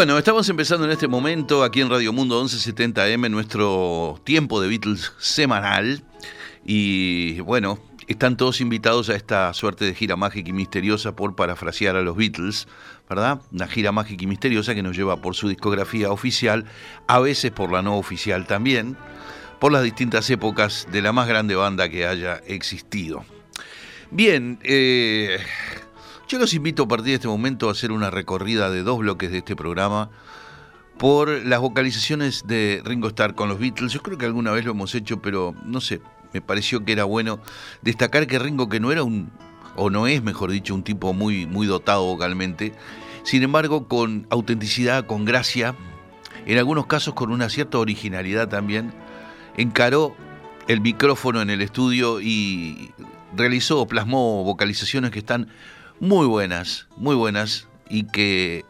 Bueno, estamos empezando en este momento aquí en Radio Mundo 1170M nuestro tiempo de Beatles semanal y bueno, están todos invitados a esta suerte de gira mágica y misteriosa por parafrasear a los Beatles, ¿verdad? Una gira mágica y misteriosa que nos lleva por su discografía oficial, a veces por la no oficial también, por las distintas épocas de la más grande banda que haya existido. Bien, eh, yo los invito a partir de este momento a hacer una recorrida de dos bloques de este programa por las vocalizaciones de Ringo Starr con los Beatles. Yo creo que alguna vez lo hemos hecho, pero no sé, me pareció que era bueno destacar que Ringo, que no era un, o no es, mejor dicho, un tipo muy, muy dotado vocalmente, sin embargo, con autenticidad, con gracia, en algunos casos con una cierta originalidad también, encaró el micrófono en el estudio y realizó, plasmó vocalizaciones que están muy buenas, muy buenas y que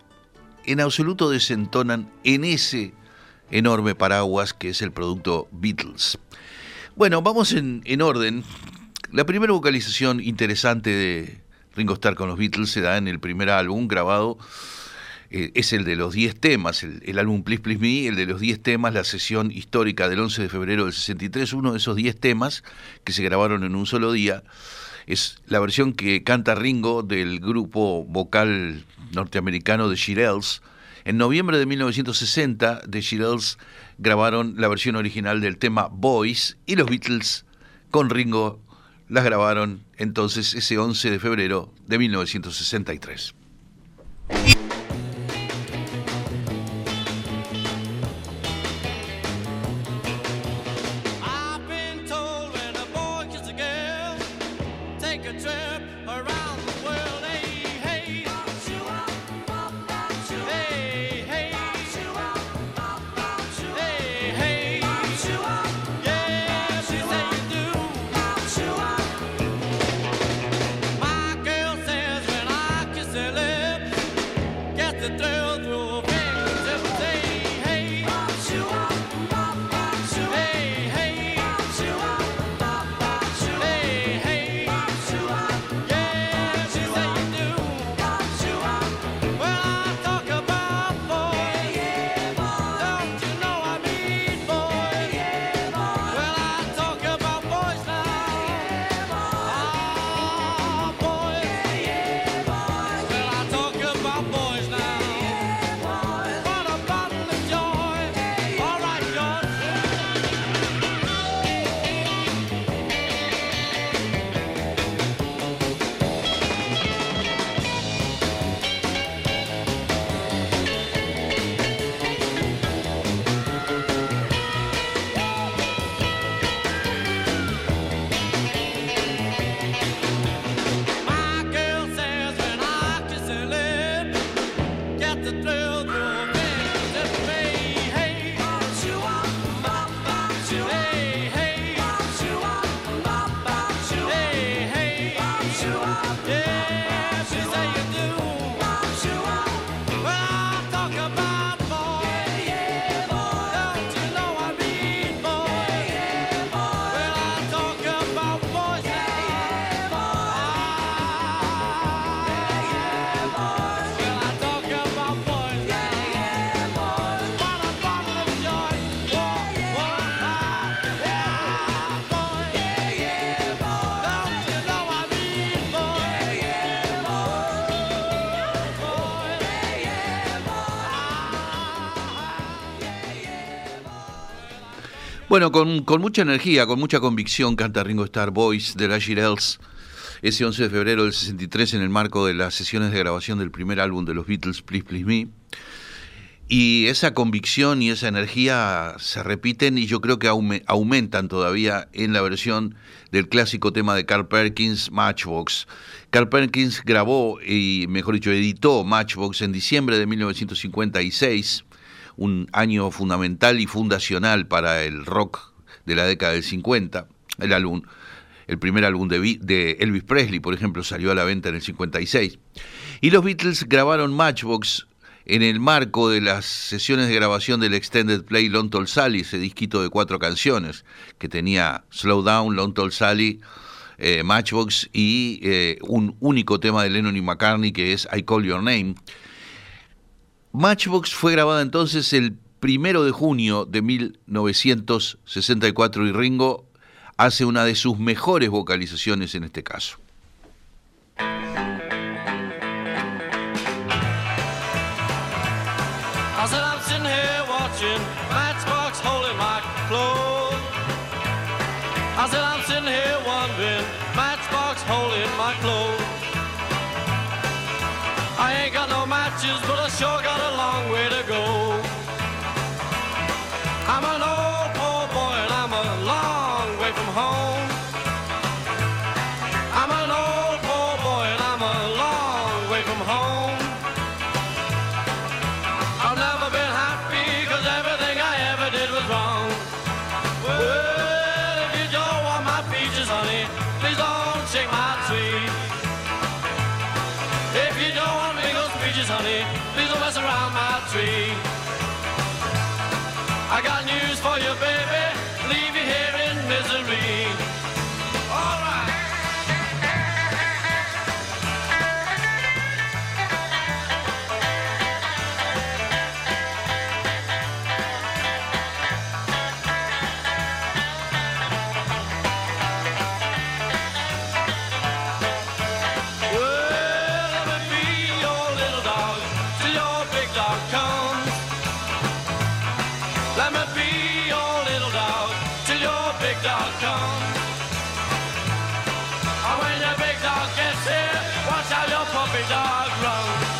en absoluto desentonan en ese enorme paraguas que es el producto Beatles. Bueno, vamos en, orden. La primera vocalización interesante de Ringo Starr con los Beatles se da en el primer álbum grabado. Eh, es el de los 10 temas, el, el, álbum Please Please Me, el de los 10 temas, la sesión histórica del 11 de febrero del 63, uno de esos 10 temas que se grabaron en un solo día es la versión que canta Ringo del grupo vocal norteamericano de Shirelles. En noviembre de 1960, The Shirelles grabaron la versión original del tema Boys y los Beatles con Ringo las grabaron entonces ese 11 de febrero de 1963. Bueno, con, mucha energía, con mucha convicción canta Ringo Starr Boys de la Girels ese 11 de febrero del 63 en el marco de las sesiones de grabación del primer álbum de los Beatles, Please Please Me. Y esa convicción y esa energía se repiten y yo creo que aumentan todavía en la versión del clásico tema de Carl Perkins, Matchbox. Carl Perkins grabó y, mejor dicho, editó Matchbox en diciembre de 1956, un año fundamental y fundacional para el rock de la década del 50. El álbum, el primer álbum de, Elvis Presley, por ejemplo, salió a la venta en el 56. Y los Beatles grabaron Matchbox en el marco de las sesiones de grabación del Extended Play Long Tall Sally, ese disquito de cuatro canciones que tenía Slow Down, Long Tall Sally, eh, Matchbox y eh, un único tema de Lennon y McCartney que es I Call Your Name. Matchbox fue grabada entonces el primero de junio de 1964 y Ringo hace una de sus mejores vocalizaciones en este caso. happy dog road.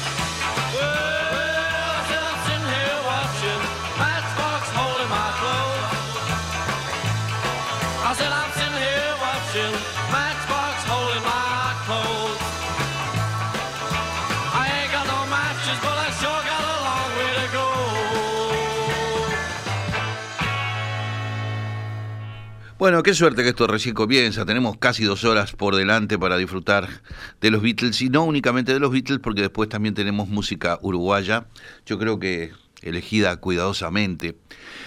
Bueno, qué suerte que esto recién comienza. Tenemos casi dos horas por delante para disfrutar de los Beatles y no únicamente de los Beatles, porque después también tenemos música uruguaya. Yo creo que elegida cuidadosamente.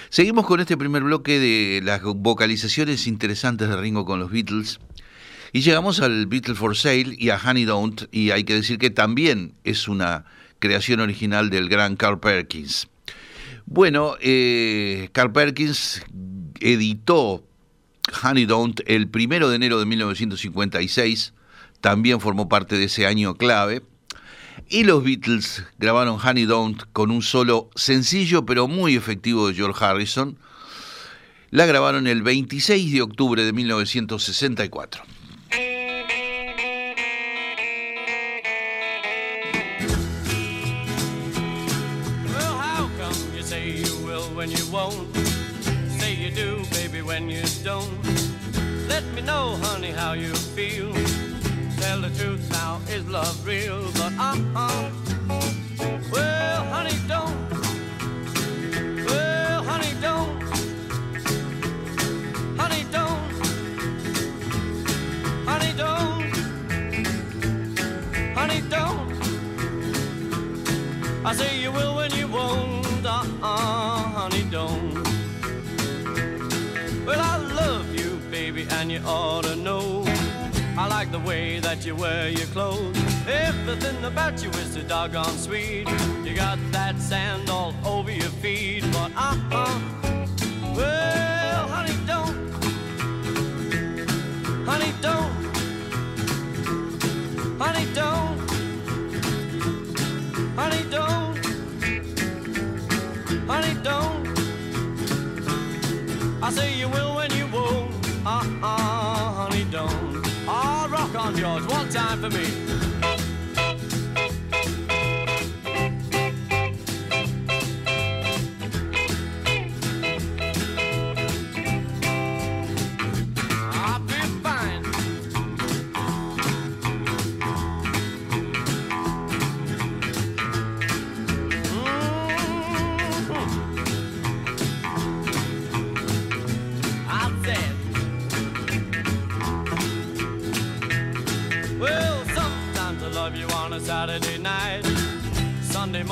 Seguimos con este primer bloque de las vocalizaciones interesantes de Ringo con los Beatles. Y llegamos al Beatles for Sale y a Honey Don't, y hay que decir que también es una creación original del gran Carl Perkins. Bueno, eh, Carl Perkins editó Honey Don't el primero de enero de 1956, también formó parte de ese año clave. Y los Beatles grabaron Honey Don't con un solo sencillo pero muy efectivo de George Harrison. La grabaron el 26 de octubre de 1964. Love real? But uh-uh. Well, honey, don't. Well, honey, don't. Honey, don't. Honey, don't. Honey, don't. I say you will when you won't. Uh-uh, honey, don't. Well, I love you, baby, and you ought to know. Like the way that you wear your clothes. Everything about you is so doggone sweet. You got that sand all over your feet, but uh-uh. Well, honey, don't. Honey, don't. Honey, don't. Honey, don't. Honey, don't. I say you will when you won't. Uh-uh, honey, don't. Oh, rock on, George, one time for me.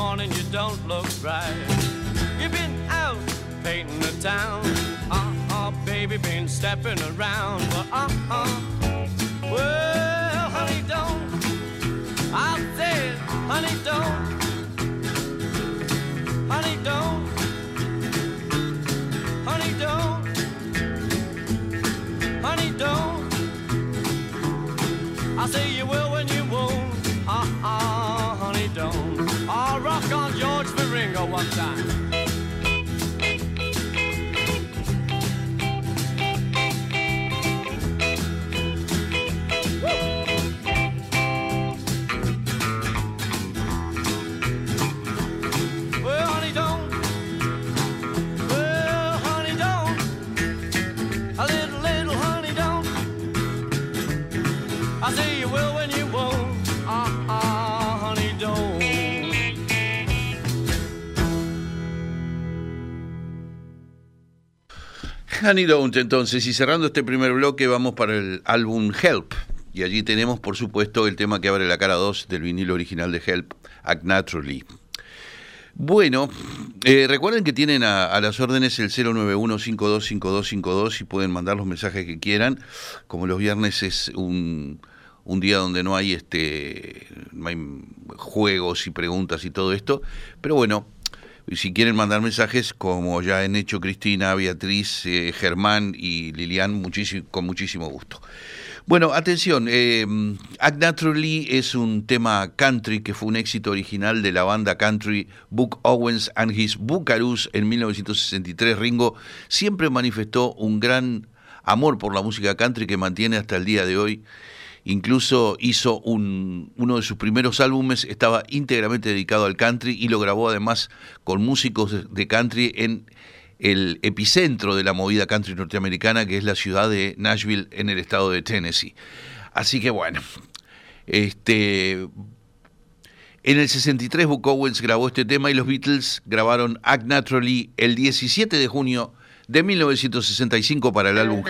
Morning you don't look right. You've been out painting the town. Uh uh, baby, been stepping around. Well, uh uh. Well, honey, don't. I said, honey, don't. Honey, don't. Honey, don't. Honey, don't. I say you will when you won't. Uh on George Ferringo one time. Honey Don't, entonces, y cerrando este primer bloque, vamos para el álbum Help. Y allí tenemos, por supuesto, el tema que abre la cara 2 del vinilo original de Help, Act Naturally. Bueno, eh, recuerden que tienen a, a las órdenes el 091-525252 y pueden mandar los mensajes que quieran. Como los viernes es un, un día donde no hay este no hay juegos y preguntas y todo esto. Pero bueno, si quieren mandar mensajes, como ya han hecho Cristina, Beatriz, eh, Germán y Lilian, con muchísimo gusto. Bueno, atención, eh, Act Naturally es un tema country que fue un éxito original de la banda country Book Owens and His Buckaroos en 1963. Ringo siempre manifestó un gran amor por la música country que mantiene hasta el día de hoy. Incluso hizo un, uno de sus primeros álbumes, estaba íntegramente dedicado al country y lo grabó además con músicos de- country en el epicentro de la movida country norteamericana, que es la ciudad de Nashville en el estado de Tennessee. Así que bueno, este, en el 63 Buck Owens grabó este tema y los Beatles grabaron Act Naturally el 17 de junio de 1965 para el álbum.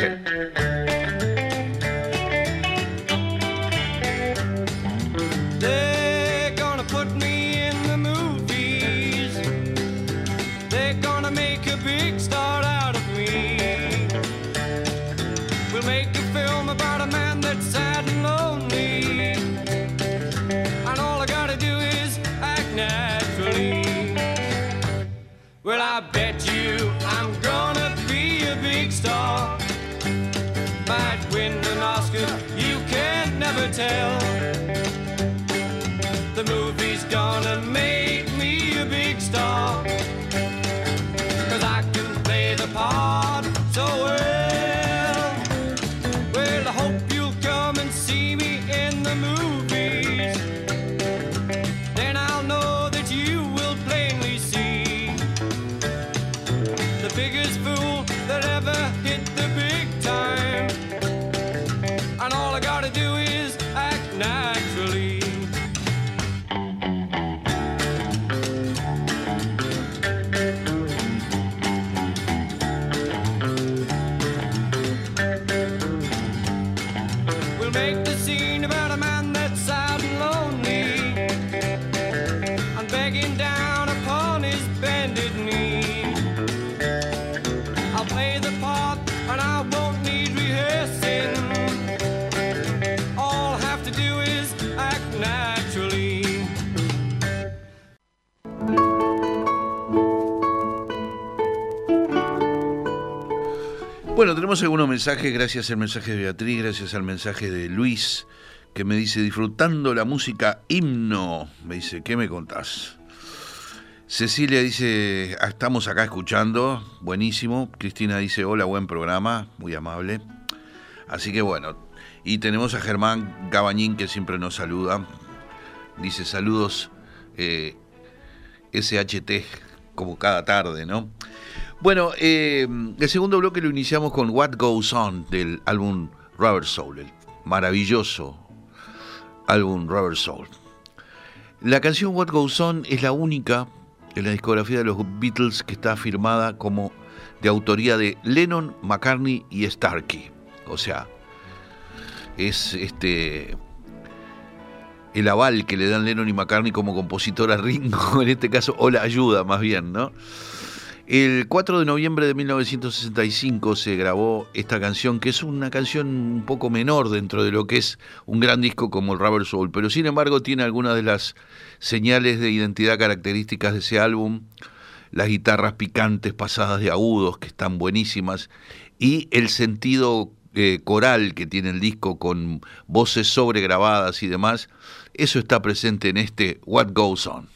Tenemos algunos mensajes, gracias al mensaje de Beatriz, gracias al mensaje de Luis, que me dice, disfrutando la música himno. Me dice, ¿qué me contás? Cecilia dice, "Ah, estamos acá escuchando, buenísimo. Cristina dice, hola, buen programa, muy amable. Así que bueno, y tenemos a Germán Gabañín que siempre nos saluda. Dice, saludos eh, SHT, como cada tarde, ¿no? Bueno, eh, el segundo bloque lo iniciamos con What Goes On del álbum Rubber Soul, el maravilloso álbum Rubber Soul. La canción What Goes On es la única en la discografía de los Beatles que está firmada como de autoría de Lennon, McCartney y Starkey. O sea, es este el aval que le dan Lennon y McCartney como compositor a Ringo, en este caso, o la ayuda más bien, ¿no? El 4 de noviembre de 1965 se grabó esta canción, que es una canción un poco menor dentro de lo que es un gran disco como el Rubber Soul, pero sin embargo tiene algunas de las señales de identidad características de ese álbum, las guitarras picantes pasadas de agudos, que están buenísimas, y el sentido eh, coral que tiene el disco con voces sobregrabadas y demás, eso está presente en este What Goes On.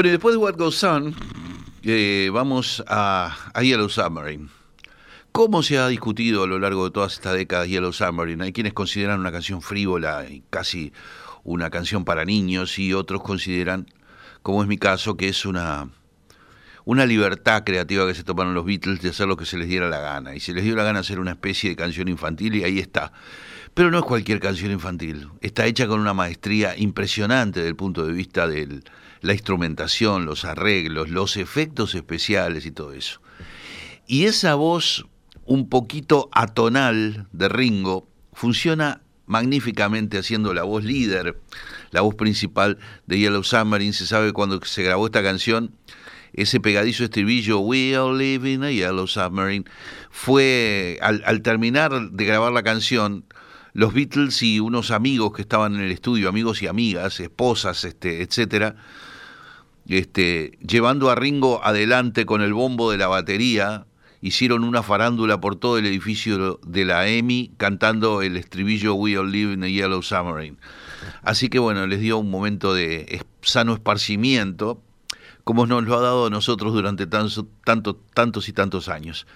Bueno, y después de What Goes On, eh, vamos a, Yellow Submarine. ¿Cómo se ha discutido a lo largo de todas estas décadas Yellow Submarine? Hay quienes consideran una canción frívola y casi una canción para niños y otros consideran, como es mi caso, que es una, una libertad creativa que se tomaron los Beatles de hacer lo que se les diera la gana. Y se les dio la gana hacer una especie de canción infantil y ahí está. Pero no es cualquier canción infantil. Está hecha con una maestría impresionante desde el punto de vista del la instrumentación, los arreglos, los efectos especiales y todo eso. Y esa voz un poquito atonal de Ringo funciona magníficamente haciendo la voz líder, la voz principal de Yellow Submarine. Se sabe cuando se grabó esta canción, ese pegadizo estribillo, We are living a Yellow Submarine, fue al, al terminar de grabar la canción, los Beatles y unos amigos que estaban en el estudio, amigos y amigas, esposas, este, etcétera, este, llevando a Ringo adelante con el bombo de la batería, hicieron una farándula por todo el edificio de la EMI cantando el estribillo We All Live in a Yellow Submarine. Así que bueno, les dio un momento de sano esparcimiento, como nos lo ha dado a nosotros durante tanto, tantos y tantos años.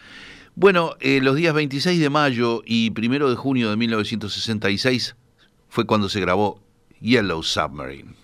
Bueno, eh, los días 26 de mayo y 1 de junio de 1966 fue cuando se grabó Yellow Submarine.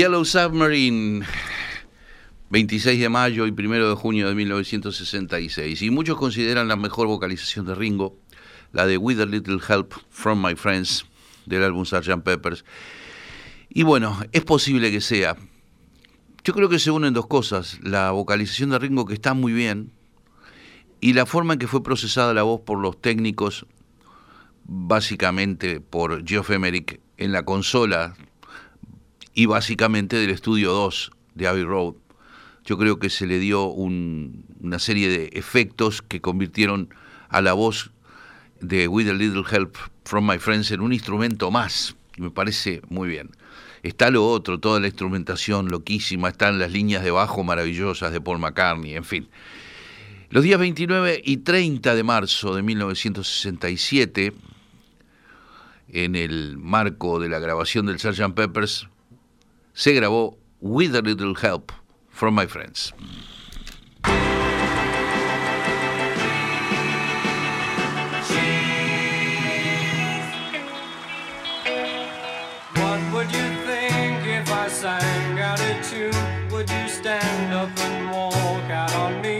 Yellow Submarine, 26 de mayo y 1 de junio de 1966. Y muchos consideran la mejor vocalización de Ringo, la de With a Little Help from My Friends, del álbum Sgt. Peppers. Y bueno, es posible que sea. Yo creo que se unen dos cosas, la vocalización de Ringo que está muy bien y la forma en que fue procesada la voz por los técnicos, básicamente por Geoff Emerick en la consola y básicamente del estudio 2 de Abbey Road. Yo creo que se le dio un- una serie de efectos que convirtieron a la voz de With a Little Help from My Friends en un instrumento más. Y me parece muy bien. Está lo otro, toda la instrumentación loquísima, están las líneas de bajo maravillosas de Paul McCartney, en fin. Los días 29 y 30 de marzo de 1967, en el marco de la grabación del Sgt. Peppers, se grabó With a Little Help from My Friends. Would you stand up and walk out on me?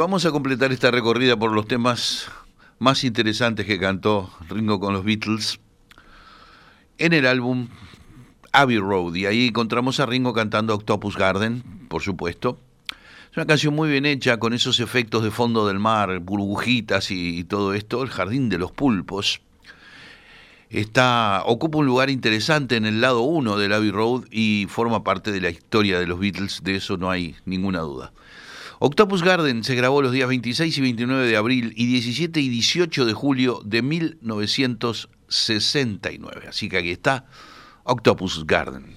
Vamos a completar esta recorrida por los temas más interesantes que cantó Ringo con los Beatles en el álbum Abbey Road. Y ahí encontramos a Ringo cantando Octopus Garden, por supuesto. Es una canción muy bien hecha, con esos efectos de fondo del mar, burbujitas y, todo esto, el jardín de los pulpos. Está, ocupa un lugar interesante en el lado 1 del Abbey Road y forma parte de la historia de los Beatles, de eso no hay ninguna duda. Octopus Garden se grabó los días 26 y 29 de abril y 17 y 18 de julio de 1969. Así que aquí está Octopus Garden.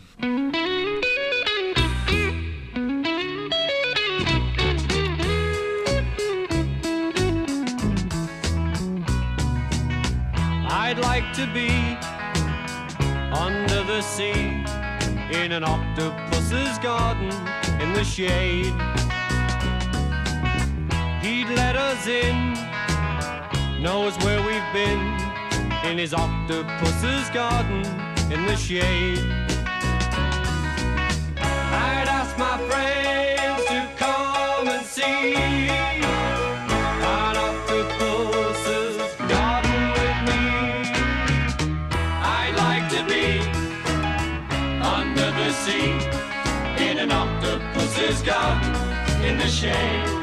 I'd like to be under the sea in an octopus's garden in the shade. Us in, knows where we've been, in his octopus's garden in the shade. I'd ask my friends to come and see an octopus's garden with me. I'd like to be under the sea in an octopus's garden in the shade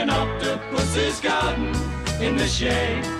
An octopus's garden in the shade.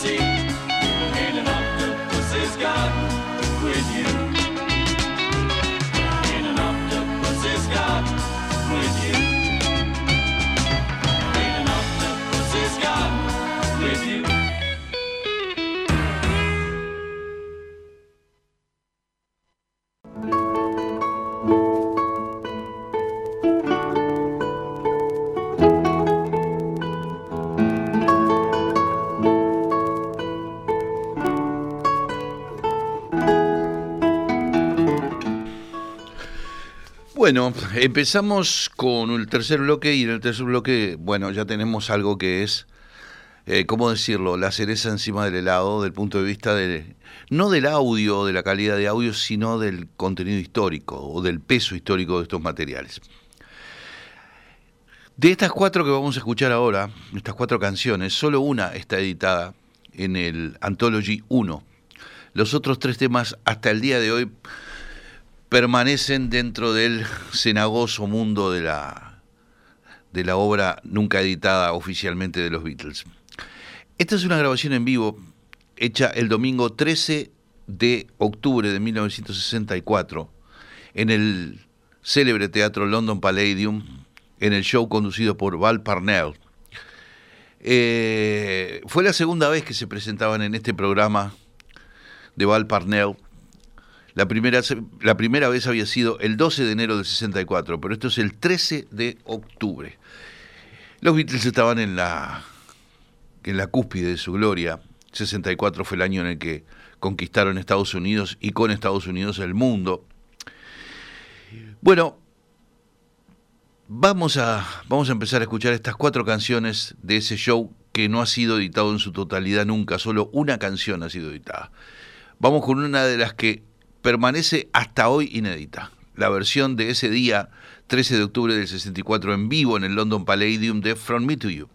sea in an octopus's garden Bueno, empezamos con el tercer bloque y en el tercer bloque, bueno, ya tenemos algo que es, eh, ¿cómo decirlo?, la cereza encima del helado, del punto de vista de, no del audio, de la calidad de audio, sino del contenido histórico o del peso histórico de estos materiales. De estas cuatro que vamos a escuchar ahora, estas cuatro canciones, solo una está editada en el Anthology 1. Los otros tres temas hasta el día de hoy permanecen dentro del cenagoso mundo de la, de la obra nunca editada oficialmente de los Beatles. Esta es una grabación en vivo hecha el domingo 13 de octubre de 1964 en el célebre teatro London Palladium, en el show conducido por Val Parnell. Eh, fue la segunda vez que se presentaban en este programa de Val Parnell la primera, la primera vez había sido el 12 de enero del 64, pero esto es el 13 de octubre. Los Beatles estaban en la, en la cúspide de su gloria. 64 fue el año en el que conquistaron Estados Unidos y con Estados Unidos el mundo. Bueno, vamos a, vamos a empezar a escuchar estas cuatro canciones de ese show que no ha sido editado en su totalidad nunca, solo una canción ha sido editada. Vamos con una de las que permanece hasta hoy inédita, la versión de ese día, 13 de octubre del 64, en vivo en el London Palladium de From Me to You.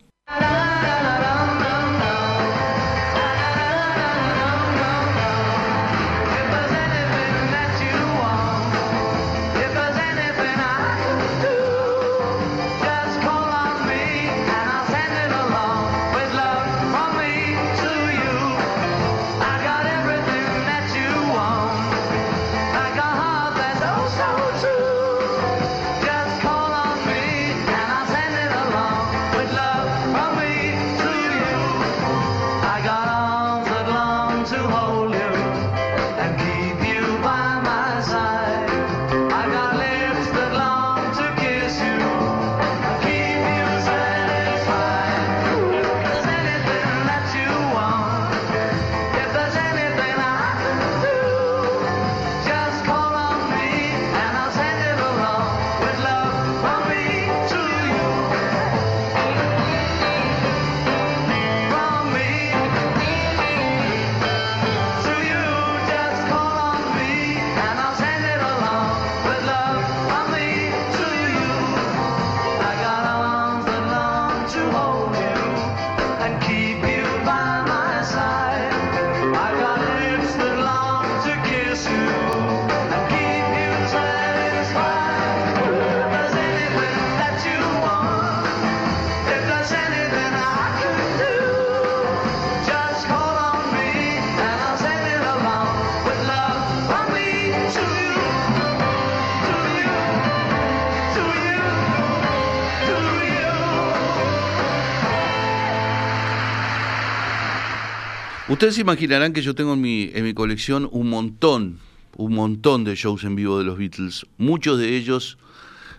Ustedes imaginarán que yo tengo en mi, en mi colección un montón, un montón de shows en vivo de los Beatles, muchos de ellos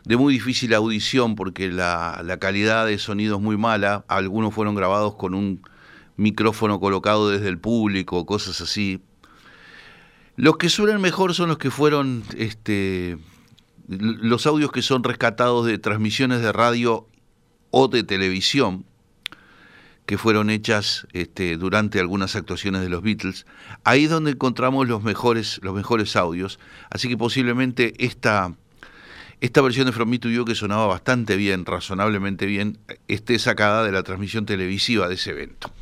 de muy difícil audición porque la, calidad de sonido es muy mala, algunos fueron grabados con un micrófono colocado desde el público, cosas así. Los que suenan mejor son los que fueron este, los audios que son rescatados de transmisiones de radio o de televisión que fueron hechas este, durante algunas actuaciones de los Beatles. Ahí es donde encontramos los mejores, los mejores audios. Así que posiblemente esta, esta versión de From Me to You, que sonaba bastante bien, razonablemente bien, esté sacada de la transmisión televisiva de ese evento.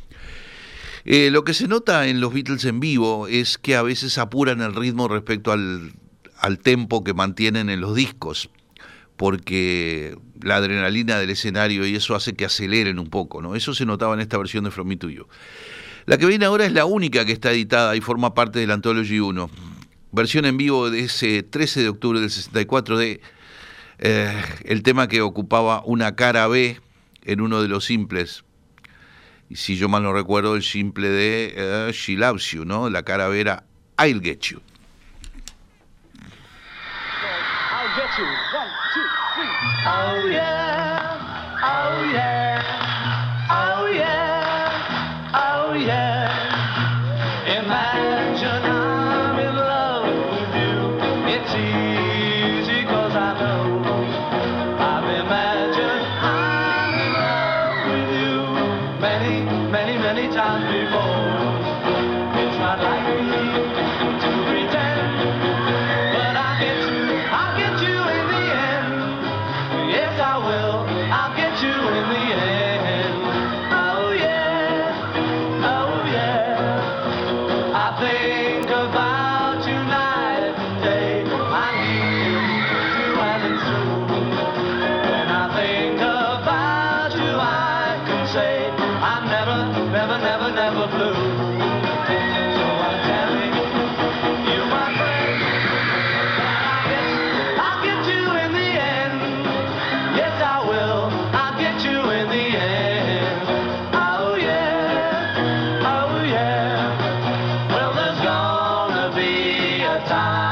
Eh, lo que se nota en los Beatles en vivo es que a veces apuran el ritmo respecto al, al tempo que mantienen en los discos porque la adrenalina del escenario y eso hace que aceleren un poco, ¿no? Eso se notaba en esta versión de From Me to You. La que viene ahora es la única que está editada y forma parte del Anthology 1. Versión en vivo de ese 13 de octubre del 64 de eh, el tema que ocupaba una cara B en uno de los simples. Y si yo mal no recuerdo, el simple de eh, She Loves You, ¿no? La cara B era I'll Get You. Oh yeah, be a time.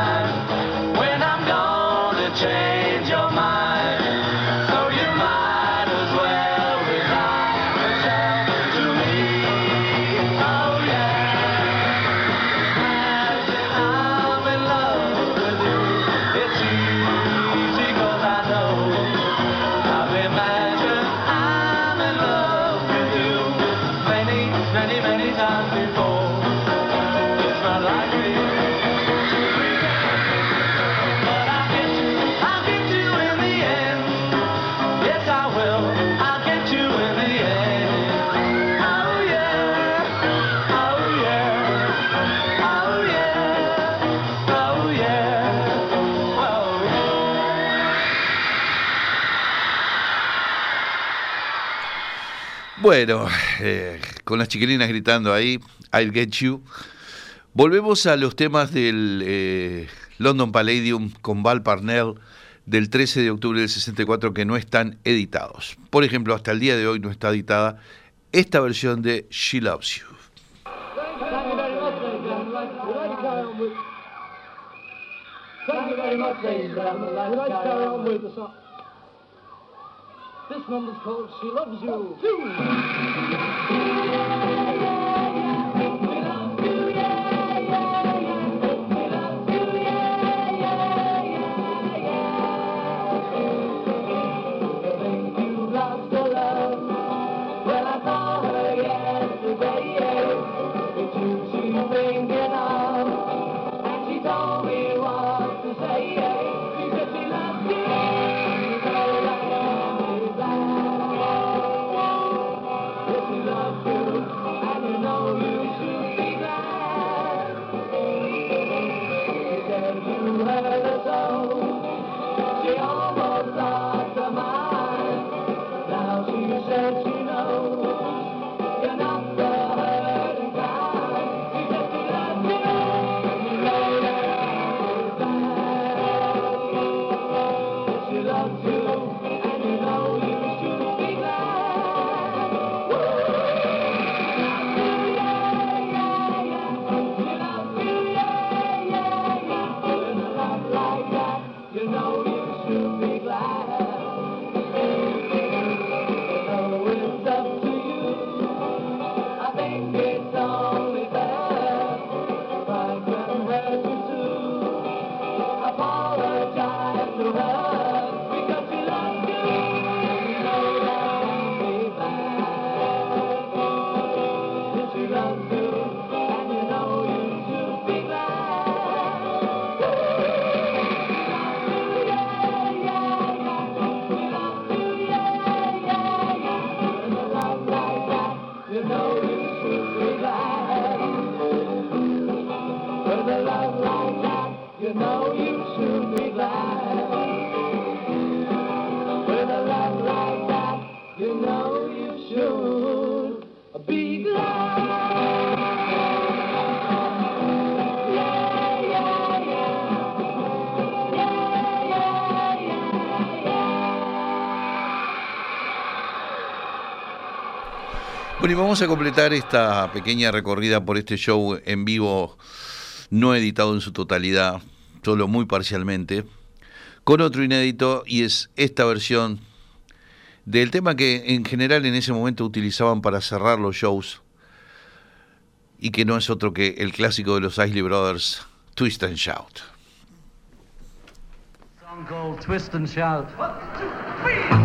Bueno, eh, con las chiquilinas gritando ahí, I'll get you. Volvemos a los temas del eh, London Palladium con Val Parnell del 13 de octubre del 64 que no están editados. Por ejemplo, hasta el día de hoy no está editada esta versión de She Loves You. Thank you very much, carry on with the song. This number's called She Loves You. Oh, Bueno, y vamos a completar esta pequeña recorrida por este show en vivo, no editado en su totalidad, solo muy parcialmente, con otro inédito y es esta versión del tema que en general en ese momento utilizaban para cerrar los shows y que no es otro que el clásico de los Isley Brothers, Twist and Shout. song called Twist and Shout. You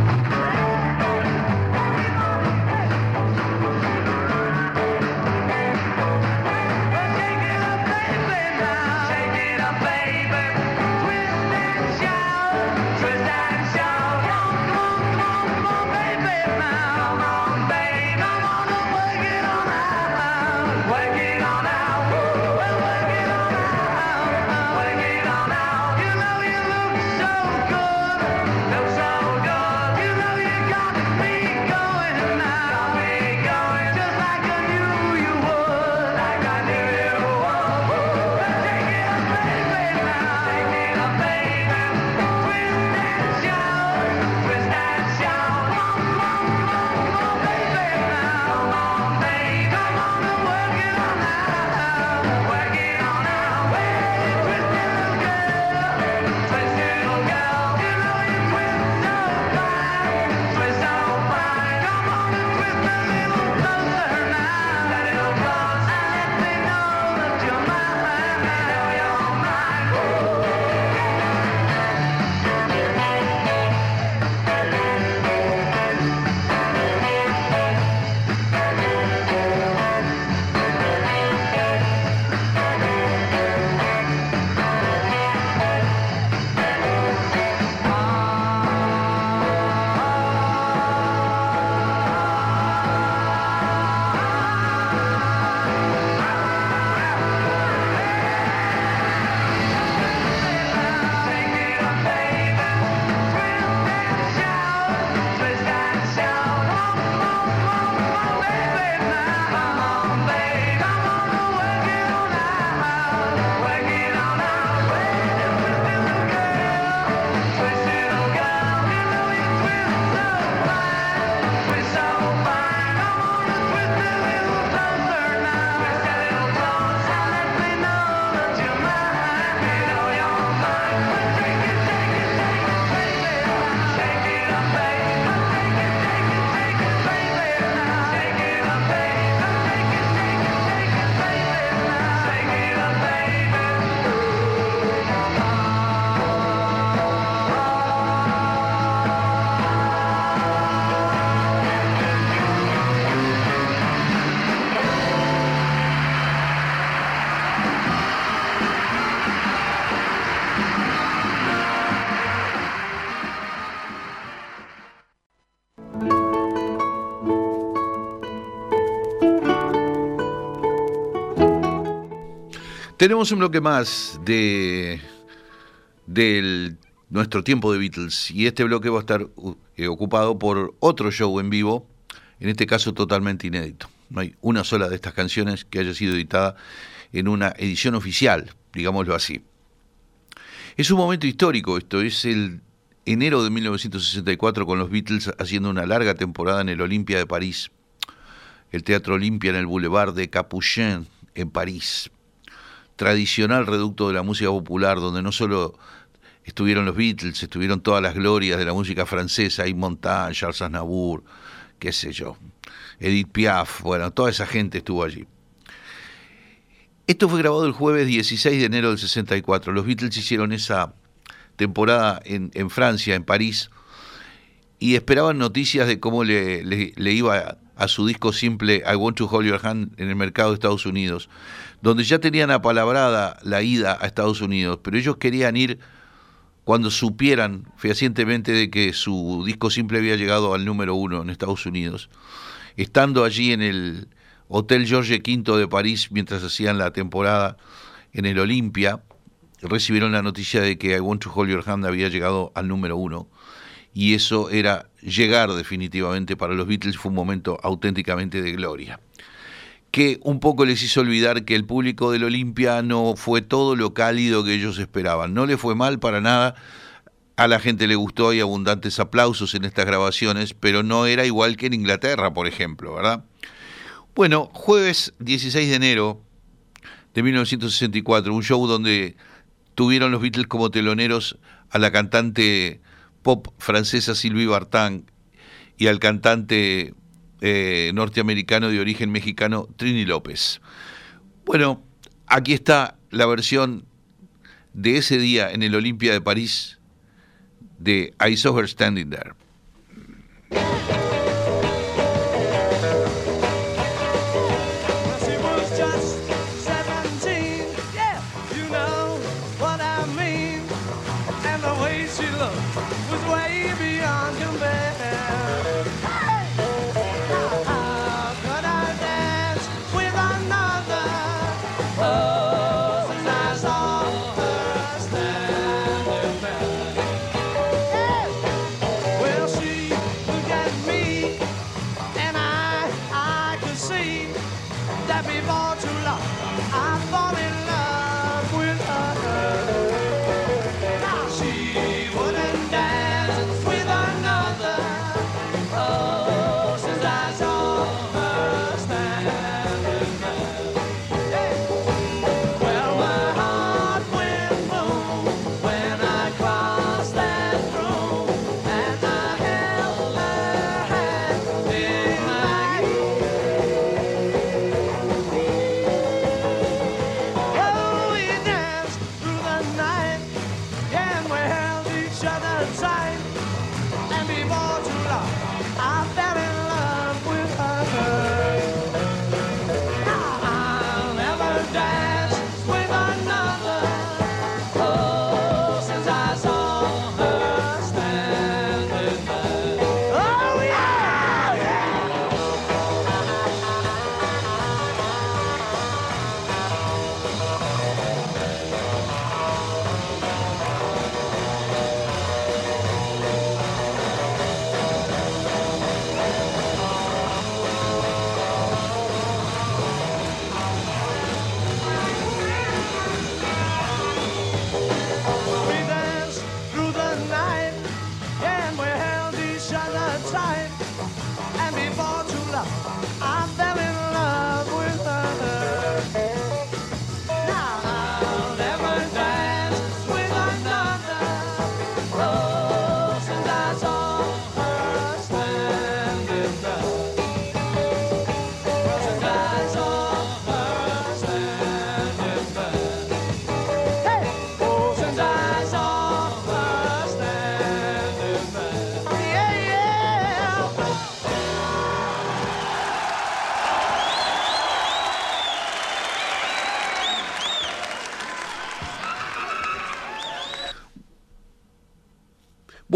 Tenemos un bloque más de nuestro tiempo de Beatles y este bloque va a estar uh, eh, ocupado por otro show en vivo, en este caso totalmente inédito. No hay una sola de estas canciones que haya sido editada en una edición oficial, digámoslo así. Es un momento histórico esto, es el enero de 1964 con los Beatles haciendo una larga temporada en el Olympia de París, el Teatro Olympia en el Boulevard de Capuchin en París, tradicional reducto de la música popular donde no solo estuvieron los Beatles, estuvieron todas las glorias de la música francesa, Yves Montand, Charles Aznavour, qué sé yo, Edith Piaf, bueno, toda esa gente estuvo allí. Esto fue grabado el jueves 16 de enero del 64. Los Beatles hicieron esa temporada en, Francia, en París, y esperaban noticias de cómo le, le, iba a, su disco simple I Want to Hold Your Hand en el mercado de Estados Unidos, donde ya tenían apalabrada la ida a Estados Unidos, pero ellos querían ir cuando supieran fehacientemente de que su disco simple había llegado al número uno en Estados Unidos, estando allí en el Hotel George V de París mientras hacían la temporada en el Olimpia, recibieron la noticia de que I Want to Hold Your Hand había llegado al número uno. Y eso era llegar definitivamente para los Beatles, fue un momento auténticamente de gloria que un poco les hizo olvidar que el público del Olimpia no fue todo lo cálido que ellos esperaban. No le fue mal para nada, a la gente le gustó, hay abundantes aplausos en estas grabaciones, pero no era igual que en Inglaterra, por ejemplo, ¿verdad? Bueno, jueves 16 de enero de 1964, un show donde tuvieron los Beatles como teloneros a la cantante pop francesa Sylvie Vartan y al cantante eh, norteamericano de origen mexicano, Trini López. Bueno, aquí está la versión de ese día en el Olimpia de París de I Saw Her Standing There.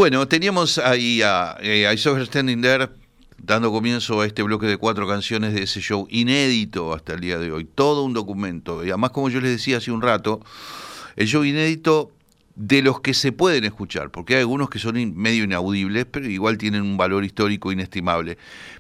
Bueno, teníamos ahí a, eh, I Saw Her Standing There, dando comienzo a este bloque de cuatro canciones de ese show inédito hasta el día de hoy. Todo un documento. Y además, como yo les decía hace un rato, el show inédito de los que se pueden escuchar, porque hay algunos que son medio inaudibles, pero igual tienen un valor histórico inestimable.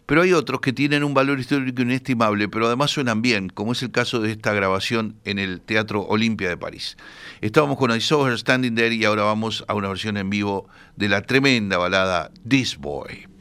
Pero hay otros que tienen un valor histórico inestimable, pero además suenan bien, como es el caso de esta grabación en el Teatro Olimpia de París. Estábamos con I Saw Standing There y ahora vamos a una versión en vivo de la tremenda balada This Boy.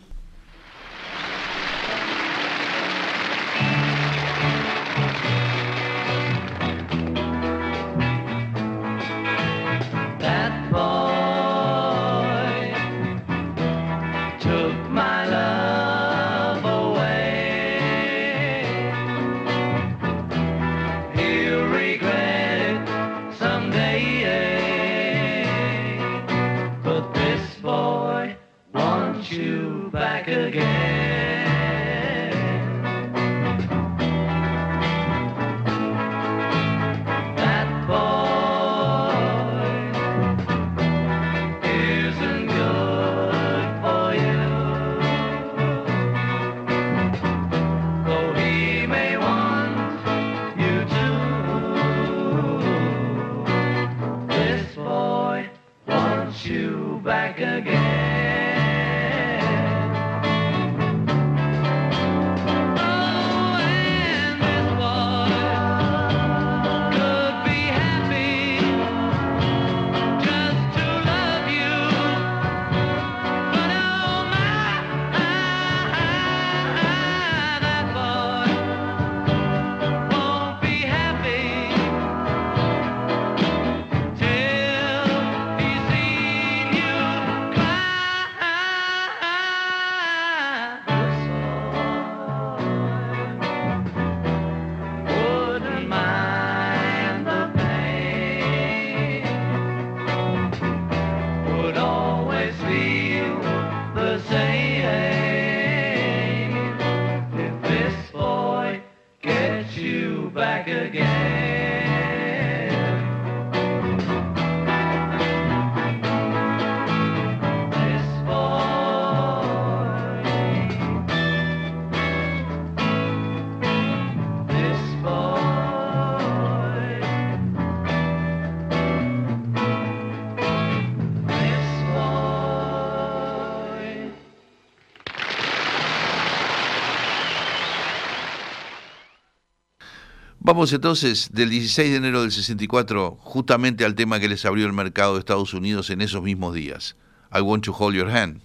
Vamos entonces del 16 de enero del 64 justamente al tema que les abrió el mercado de Estados Unidos en esos mismos días. I want to hold your hand.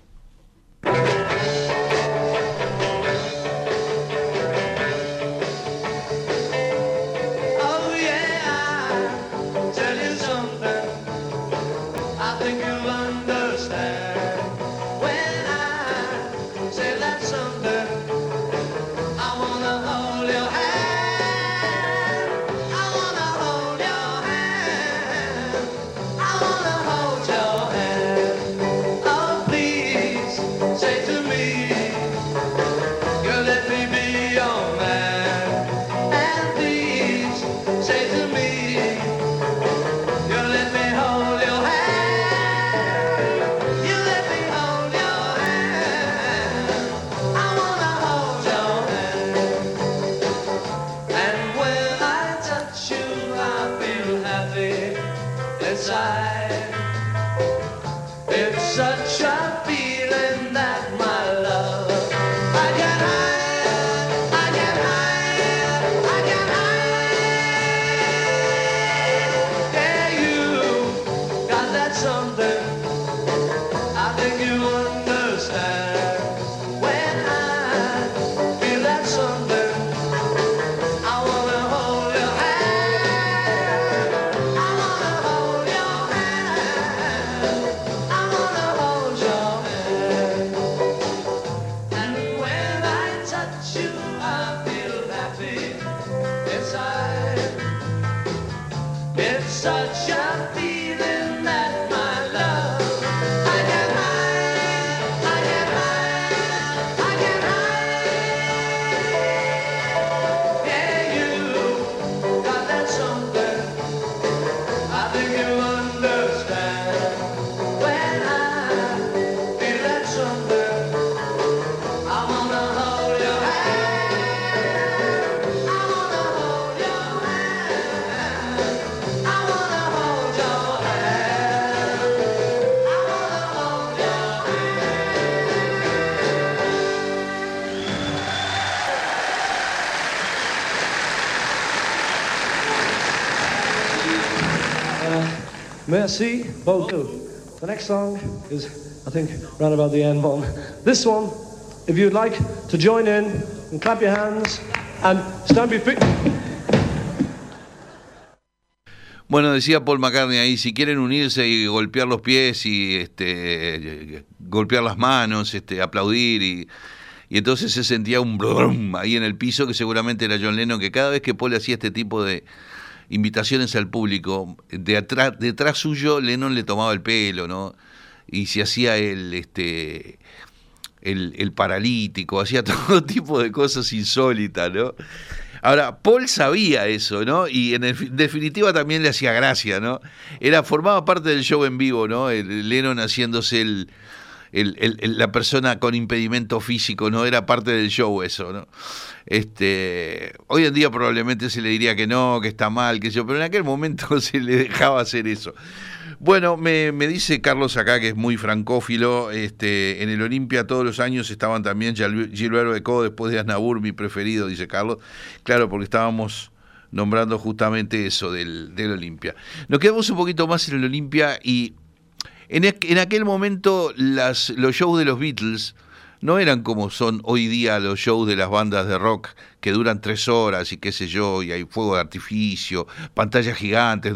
Merci beaucoup. The next song is, I think, round about the end one. This one, if you'd like to join in and clap your hands and stamp your feet. Bueno, decía Paul McCartney ahí, si quieren unirse y golpear los pies y este, golpear las manos, este, aplaudir y, y entonces se sentía un brum ahí en el piso que seguramente era John Lennon, que cada vez que Paul hacía este tipo de invitaciones al público, de atrás, detrás suyo Lennon le tomaba el pelo, ¿no? Y se hacía el, este, el, el paralítico, hacía todo tipo de cosas insólitas, ¿no? Ahora, Paul sabía eso, ¿no? Y en definitiva también le hacía gracia, ¿no? Era, formaba parte del show en vivo, ¿no? El Lennon haciéndose la persona con impedimento físico, no era parte del show eso, ¿no? Este, hoy en día probablemente se le diría que no, que está mal, que yo, pero en aquel momento se le dejaba hacer eso. Bueno, me, me, dice Carlos acá, que es muy francófilo, este, en el Olimpia todos los años estaban también Gilberto Eco después de Asnabur, mi preferido, dice Carlos. Claro, porque estábamos nombrando justamente eso del, del Olimpia. Nos quedamos un poquito más en el Olimpia y en, en aquel momento las, los shows de los Beatles no eran como son hoy día los shows de las bandas de rock que duran tres horas y qué sé yo, y hay fuego de artificio, pantallas gigantes.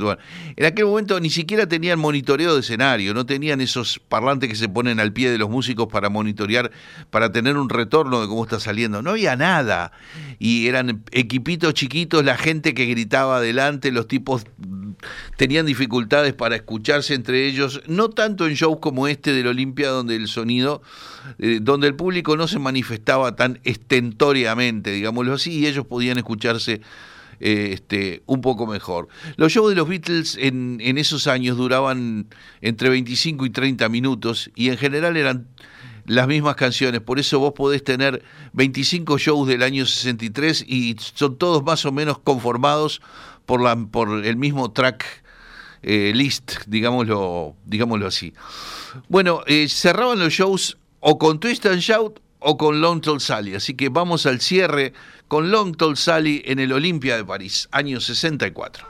En aquel momento ni siquiera tenían monitoreo de escenario, no tenían esos parlantes que se ponen al pie de los músicos para monitorear, para tener un retorno de cómo está saliendo. No había nada. Y eran equipitos chiquitos, la gente que gritaba adelante, los tipos tenían dificultades para escucharse entre ellos, no tanto en shows como este del Olimpia, donde el sonido, eh, donde el público no se manifestaba tan estentóreamente, digámoslo así, y ellos podían escucharse eh, este, un poco mejor. Los shows de los Beatles en, esos años duraban entre 25 y 30 minutos y en general eran las mismas canciones, por eso vos podés tener 25 shows del año 63 y son todos más o menos conformados por, la, por el mismo track eh, list, digámoslo, digámoslo así. Bueno, eh, cerraban los shows o con Twist and Shout o con Long Tall Sally, así que vamos al cierre con Long Tall Sally en el Olimpia de París, año 64.